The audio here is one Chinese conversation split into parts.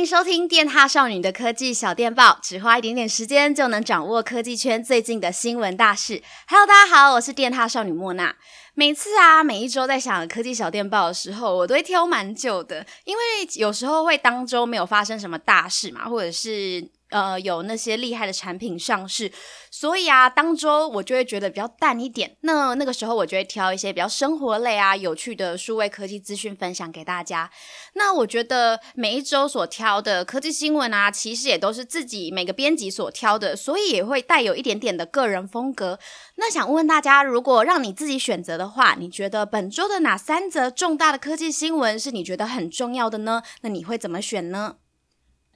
迎收听电獭少女的科技小电报，只花一点点时间就能掌握科技圈最近的新闻大事。Hello，大家好，我是电獭少女莫娜。每次啊，每一周在想科技小电报的时候，我都会挑蛮久的，因为有时候会当周没有发生什么大事嘛，或者是。呃，有那些厉害的产品上市，所以啊，当周我就会觉得比较淡一点。那那个时候，我就会挑一些比较生活类啊、有趣的数位科技资讯分享给大家。那我觉得每一周所挑的科技新闻啊，其实也都是自己每个编辑所挑的，所以也会带有一点点的个人风格。那想问问大家，如果让你自己选择的话，你觉得本周的哪三则重大的科技新闻是你觉得很重要的呢？那你会怎么选呢？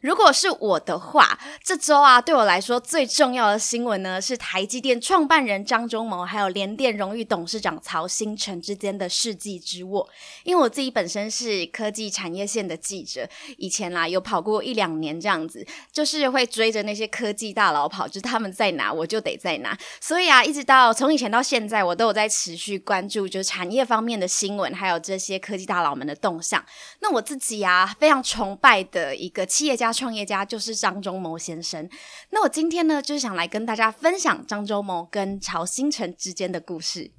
如果是我的话，这周啊，对我来说最重要的新闻呢，是台积电创办人张忠谋还有联电荣誉董事长曹兴诚之间的世纪之握。因为我自己本身是科技产业线的记者，以前啦有跑过一两年这样子，就是会追着那些科技大佬跑，就是他们在哪我就得在哪。所以啊，一直到从以前到现在，我都有在持续关注就是产业方面的新闻，还有这些科技大佬们的动向。那我自己啊，非常崇拜的一个企业家。创业家就是张忠谋先生。那我今天呢，就是想来跟大家分享张忠谋跟曹星辰之间的故事。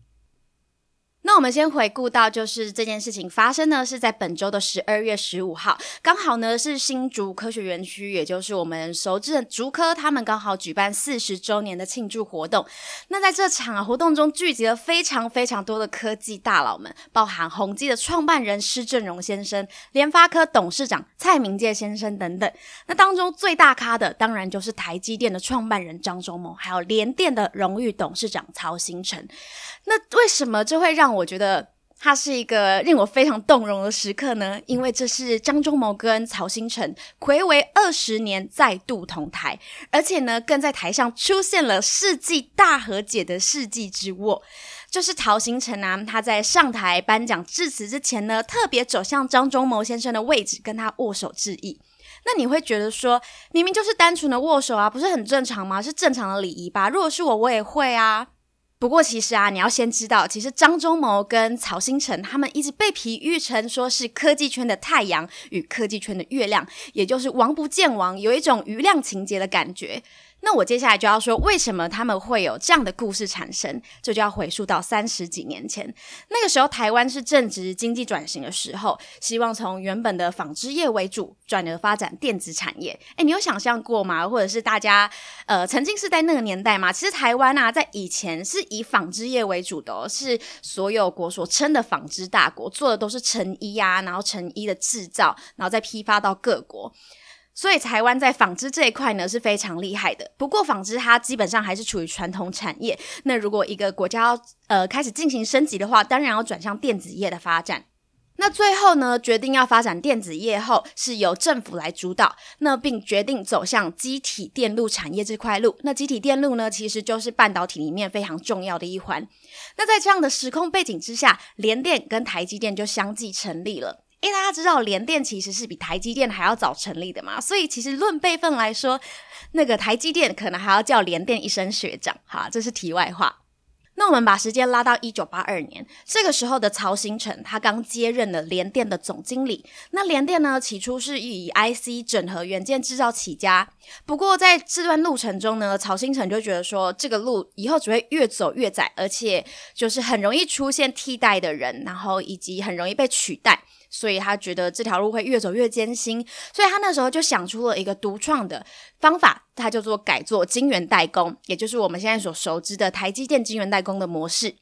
那我们先回顾到，就是这件事情发生呢，是在本周的十二月十五号，刚好呢是新竹科学园区，也就是我们熟知的竹科，他们刚好举办四十周年的庆祝活动。那在这场活动中，聚集了非常非常多的科技大佬们，包含宏基的创办人施正荣先生、联发科董事长蔡明介先生等等。那当中最大咖的，当然就是台积电的创办人张忠谋，还有联电的荣誉董事长曹兴诚。那为什么这会让我觉得它是一个令我非常动容的时刻呢？因为这是张忠谋跟曹兴诚睽违二十年再度同台，而且呢，更在台上出现了世纪大和解的世纪之握。就是曹兴诚啊，他在上台颁奖致辞之前呢，特别走向张忠谋先生的位置，跟他握手致意。那你会觉得说，明明就是单纯的握手啊，不是很正常吗？是正常的礼仪吧？如果是我，我也会啊。不过，其实啊，你要先知道，其实张忠谋跟曹星辰他们一直被比喻成说是科技圈的太阳与科技圈的月亮，也就是王不见王，有一种余亮情节的感觉。那我接下来就要说，为什么他们会有这样的故事产生？这就，要回溯到三十几年前，那个时候台湾是正值经济转型的时候，希望从原本的纺织业为主，转而发展电子产业。诶，你有想象过吗？或者是大家呃曾经是在那个年代吗？其实台湾啊，在以前是以纺织业为主的哦，是所有国所称的纺织大国，做的都是成衣啊，然后成衣的制造，然后再批发到各国。所以台湾在纺织这一块呢是非常厉害的。不过纺织它基本上还是处于传统产业。那如果一个国家要呃开始进行升级的话，当然要转向电子业的发展。那最后呢，决定要发展电子业后，是由政府来主导，那并决定走向机体电路产业这块路。那机体电路呢，其实就是半导体里面非常重要的一环。那在这样的时空背景之下，联电跟台积电就相继成立了。因为大家知道联电其实是比台积电还要早成立的嘛，所以其实论辈分来说，那个台积电可能还要叫联电一声学长。好，这是题外话。那我们把时间拉到一九八二年，这个时候的曹兴诚他刚接任了联电的总经理。那联电呢，起初是以 IC 整合元件制造起家，不过在这段路程中呢，曹兴诚就觉得说，这个路以后只会越走越窄，而且就是很容易出现替代的人，然后以及很容易被取代。所以他觉得这条路会越走越艰辛，所以他那时候就想出了一个独创的方法，他叫做改做晶圆代工，也就是我们现在所熟知的台积电晶圆代工的模式。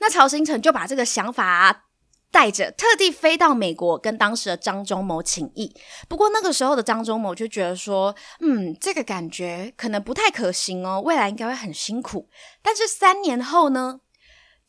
那曹兴诚就把这个想法带着，特地飞到美国跟当时的张忠谋请益。不过那个时候的张忠谋就觉得说，嗯，这个感觉可能不太可行哦，未来应该会很辛苦。但是三年后呢？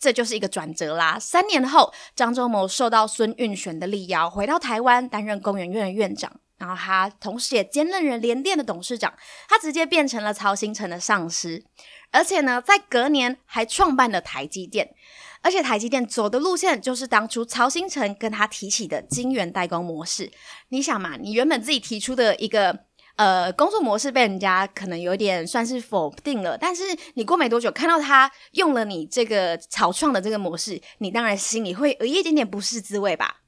这就是一个转折啦。三年后，张忠谋受到孙运璇的力邀，回到台湾担任工研院的院长，然后他同时也兼任了联电的董事长，他直接变成了曹兴诚的上司，而且呢，在隔年还创办了台积电，而且台积电走的路线就是当初曹兴诚跟他提起的晶圆代工模式。你想嘛，你原本自己提出的一个。呃，工作模式被人家可能有点算是否定了，但是你过没多久看到他用了你这个草创的这个模式，你当然心里会有一点点不是滋味吧？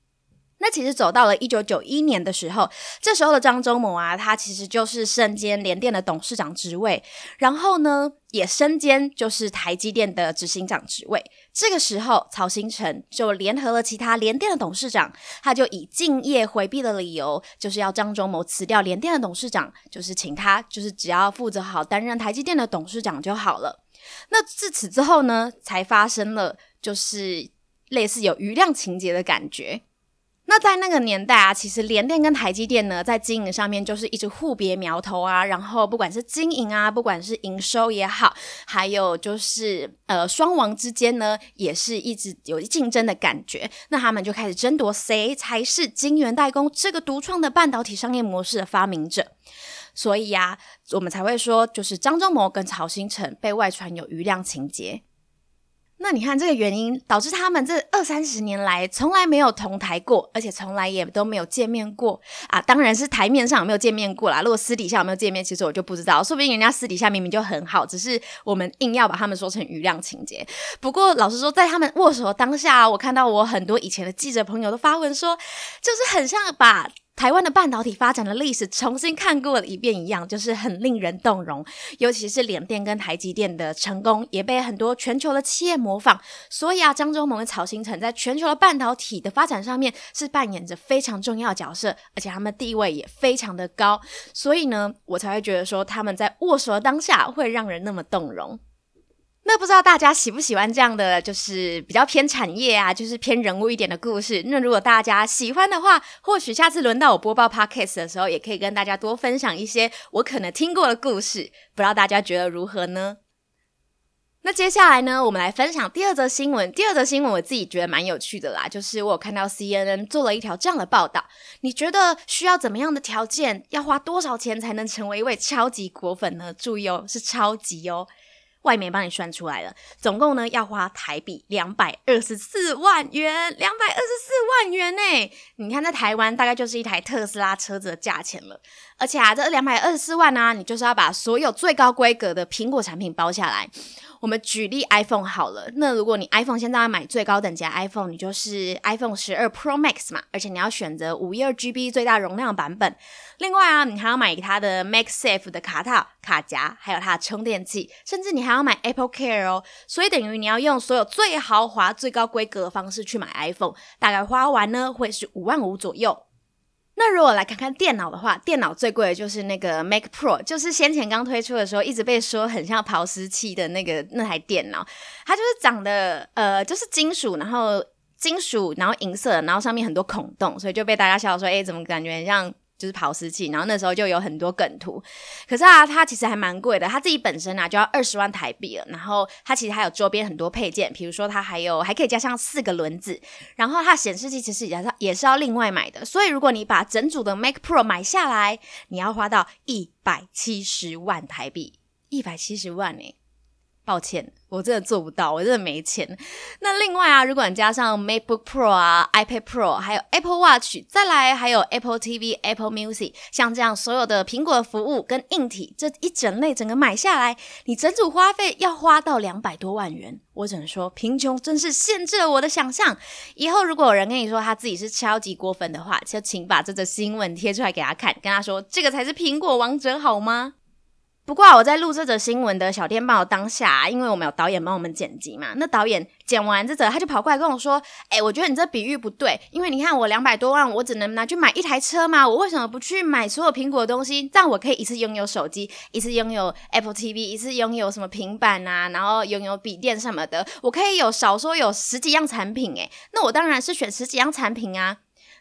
那其实走到了一九九一年的时候，这时候的张忠谋啊，他其实就是身兼联电的董事长职位，然后呢，也身兼就是台积电的执行长职位。这个时候，曹新成就联合了其他联电的董事长，他就以敬业回避的理由，就是要张忠谋辞掉联电的董事长，就是请他就是只要负责好担任台积电的董事长就好了。那自此之后呢，才发生了就是类似有余量情节的感觉。那在那个年代啊，其实联电跟台积电呢，在经营上面就是一直互别苗头啊。然后不管是经营啊，不管是营收也好，还有就是呃双王之间呢，也是一直有竞争的感觉。那他们就开始争夺谁才是晶圆代工这个独创的半导体商业模式的发明者。所以呀、啊，我们才会说，就是张忠谋跟曹兴诚被外传有瑜亮情节。那你看这个原因导致他们这二三十年来从来没有同台过，而且从来也都没有见面过啊！当然是台面上有没有见面过啦。如果私底下有没有见面，其实我就不知道。说不定人家私底下明明就很好，只是我们硬要把他们说成余量情节。不过老实说，在他们握手当下，我看到我很多以前的记者朋友都发文说，就是很像把。台湾的半导体发展的历史重新看过了一遍一样，就是很令人动容。尤其是联电跟台积电的成功，也被很多全球的企业模仿。所以啊，张忠谋跟曹新成在全球的半导体的发展上面是扮演着非常重要角色，而且他们地位也非常的高。所以呢，我才会觉得说他们在握手的当下会让人那么动容。那不知道大家喜不喜欢这样的，就是比较偏产业啊，就是偏人物一点的故事。那如果大家喜欢的话，或许下次轮到我播报 Podcast 的时候，也可以跟大家多分享一些我可能听过的故事。不知道大家觉得如何呢？那接下来呢，我们来分享第二则新闻。第二则新闻我自己觉得蛮有趣的啦，就是我有看到 CNN 做了一条这样的报道。你觉得需要怎么样的条件，要花多少钱才能成为一位超级果粉呢？注意哦，是超级哦。外媒帮你算出来了，总共呢要花台币两百二十四万元，两百二十四万元呢！你看在台湾大概就是一台特斯拉车子的价钱了。而且啊，这两百二十四万呢、啊，你就是要把所有最高规格的苹果产品包下来。我们举例 iPhone 好了，那如果你 iPhone 现在要买最高等级的 iPhone，你就是 iPhone 十二 Pro Max 嘛，而且你要选择五一二 GB 最大容量版本。另外啊，你还要买它的 Max Safe 的卡套、卡夹，还有它的充电器，甚至你还要买 Apple Care 哦。所以等于你要用所有最豪华、最高规格的方式去买 iPhone，大概花完呢会是五万五左右。那如果来看看电脑的话，电脑最贵的就是那个 Mac Pro，就是先前刚推出的时候一直被说很像刨丝器的那个那台电脑，它就是长得呃就是金属，然后金属，然后银色，然后上面很多孔洞，所以就被大家笑说，哎，怎么感觉很像？就是刨丝器，然后那时候就有很多梗图。可是啊，它其实还蛮贵的，它自己本身啊就要二十万台币了。然后它其实还有周边很多配件，比如说它还有还可以加上四个轮子，然后它显示器其实也是也是要另外买的。所以如果你把整组的 Mac Pro 买下来，你要花到一百七十万台币，一百七十万呢。抱歉，我真的做不到，我真的没钱。那另外啊，如果你加上 MacBook Pro 啊、iPad Pro，还有 Apple Watch，再来还有 Apple TV、Apple Music，像这样所有的苹果服务跟硬体这一整类整个买下来，你整组花费要花到两百多万元。我只能说，贫穷真是限制了我的想象。以后如果有人跟你说他自己是超级果粉的话，就请把这则新闻贴出来给他看，跟他说这个才是苹果王者，好吗？不过，我在录这则新闻的小电报当下，因为我们有导演帮我们剪辑嘛，那导演剪完这则，他就跑过来跟我说：“诶，我觉得你这比喻不对，因为你看我两百多万，我只能拿去买一台车嘛，我为什么不去买所有苹果的东西？这样我可以一次拥有手机，一次拥有 Apple TV，一次拥有什么平板啊，然后拥有笔电什么的，我可以有少说有十几样产品诶，那我当然是选十几样产品啊，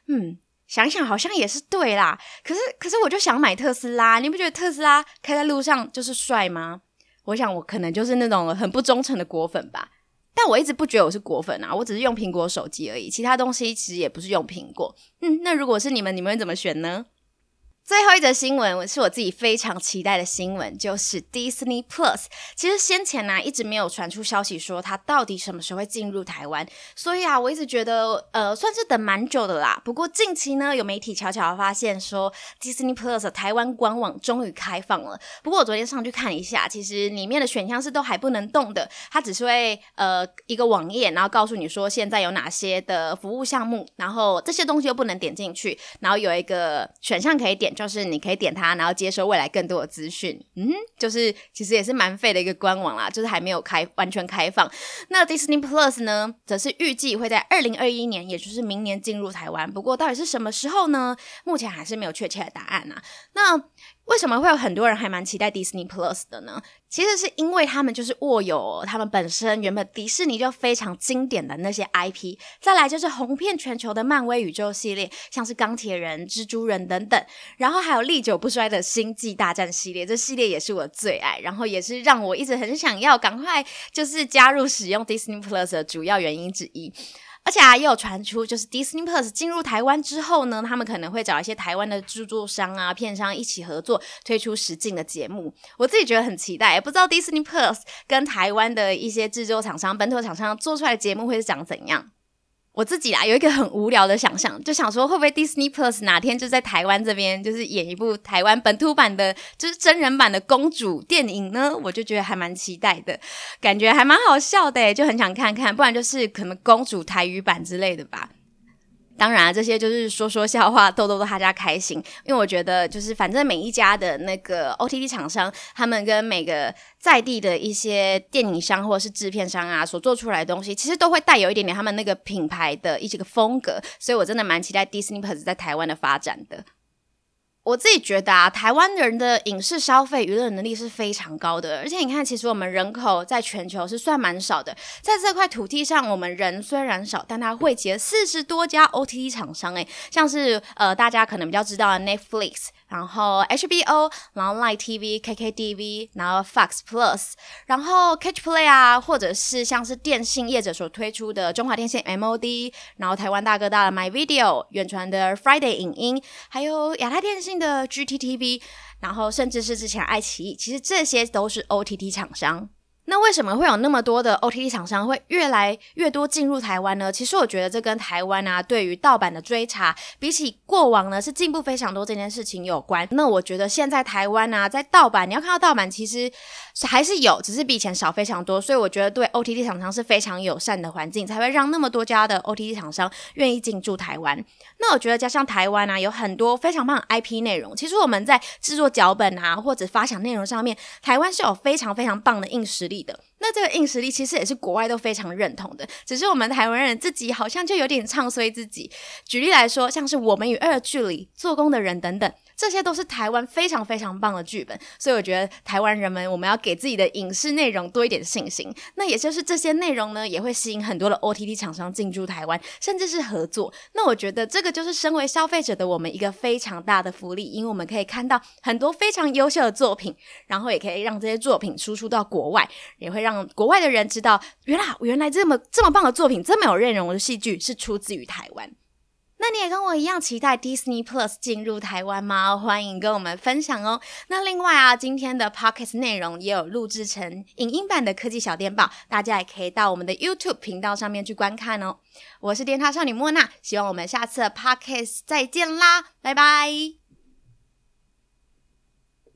嗯。”想想好像也是对啦，可是可是我就想买特斯拉，你不觉得特斯拉开在路上就是帅吗？我想我可能就是那种很不忠诚的果粉吧，但我一直不觉得我是果粉啊，我只是用苹果手机而已，其他东西其实也不是用苹果。嗯，那如果是你们，你们会怎么选呢？最后一则新闻是我自己非常期待的新闻，就是 Disney Plus。其实先前呢、一直没有传出消息说它到底什么时候会进入台湾，所以啊我一直觉得呃算是等蛮久的啦。不过近期呢有媒体悄悄发现说 Disney Plus 的台湾官网终于开放了。不过我昨天上去看一下，其实里面的选项是都还不能动的，它只是会呃一个网页，然后告诉你说现在有哪些的服务项目，然后这些东西又不能点进去，然后有一个选项可以点。就是你可以点它，然后接收未来更多的资讯。嗯，就是其实也是蛮废的一个官网啦，就是还没有开完全开放。那 Disney Plus 呢，则是预计会在二零二一年，也就是明年进入台湾。不过到底是什么时候呢？目前还是没有确切的答案啊。那为什么会有很多人还蛮期待 Disney Plus 的呢？其实是因为他们就是握有他们本身原本迪士尼就非常经典的那些 IP，再来就是红遍全球的漫威宇宙系列，像是钢铁人、蜘蛛人等等，然后还有历久不衰的星际大战系列，这系列也是我最爱，然后也是让我一直很想要赶快就是加入使用 Disney Plus 的主要原因之一。而且啊，也有传出，就是 Disney Plus 进入台湾之后呢，他们可能会找一些台湾的制作商啊、片商一起合作，推出实境的节目。我自己觉得很期待，不知道 Disney Plus 跟台湾的一些制作厂商、本土厂商做出来的节目会是长怎样。我自己啦，有一个很无聊的想象，就想说会不会 Disney Plus 哪天就在台湾这边，就是演一部台湾本土版的，就是真人版的公主电影呢？我就觉得还蛮期待的，感觉还蛮好笑的，就很想看看，不然就是可能公主台语版之类的吧。当然啊，这些就是说说笑话，逗逗大家开心。因为我觉得，就是反正每一家的那个 OTT 厂商，他们跟每个在地的一些电影商或者是制片商啊，所做出来的东西，其实都会带有一点点他们那个品牌的一些个风格。所以我真的蛮期待 Disney Plus 在台湾的发展的。我自己觉得啊，台湾人的影视消费娱乐能力是非常高的，而且你看，其实我们人口在全球是算蛮少的，在这块土地上，我们人虽然少，但它汇集了四十多家 OTT 厂商，诶，像是呃大家可能比较知道的 Netflix。然后 HBO，然后 Line TV、KKTV，然后 Fox Plus，然后 Catch Play 啊，或者是像是电信业者所推出的中华电信 MOD，然后台湾大哥大的 My Video，远传的 Friday 影音，还有亚太电信的 GTTV，然后甚至是之前爱奇艺，其实这些都是 OTT 厂商。那为什么会有那么多的 OTT 厂商会越来越多进入台湾呢？其实我觉得这跟台湾啊对于盗版的追查，比起过往呢是进步非常多这件事情有关。那我觉得现在台湾啊在盗版，你要看到盗版其实还是有，只是比以前少非常多。所以我觉得对 OTT 厂商是非常友善的环境，才会让那么多家的 OTT 厂商愿意进驻台湾。那我觉得加上台湾啊有很多非常棒的 IP 内容，其实我们在制作脚本啊或者发想内容上面，台湾是有非常非常棒的硬实力力的。那这个硬实力其实也是国外都非常认同的，只是我们台湾人自己好像就有点唱衰自己。举例来说，像是《我们与恶距离》、《做工的人》等等。这些都是台湾非常非常棒的剧本，所以我觉得台湾人们我们要给自己的影视内容多一点信心。那也就是这些内容呢，也会吸引很多的 OTT 厂商进驻台湾，甚至是合作。那我觉得这个就是身为消费者的我们一个非常大的福利，因为我们可以看到很多非常优秀的作品，然后也可以让这些作品输出到国外，也会让国外的人知道，原来原来这么这么棒的作品，这么有内容的戏剧是出自于台湾。那你也跟我一样期待 Disney Plus 进入台湾吗？欢迎跟我们分享哦。那另外啊，今天的 Podcast 内容也有录制成影音版的科技小电报，大家也可以到我们的 YouTube 频道上面去观看哦。我是电塔少女莫娜，希望我们下次的 Podcast 再见啦，拜拜。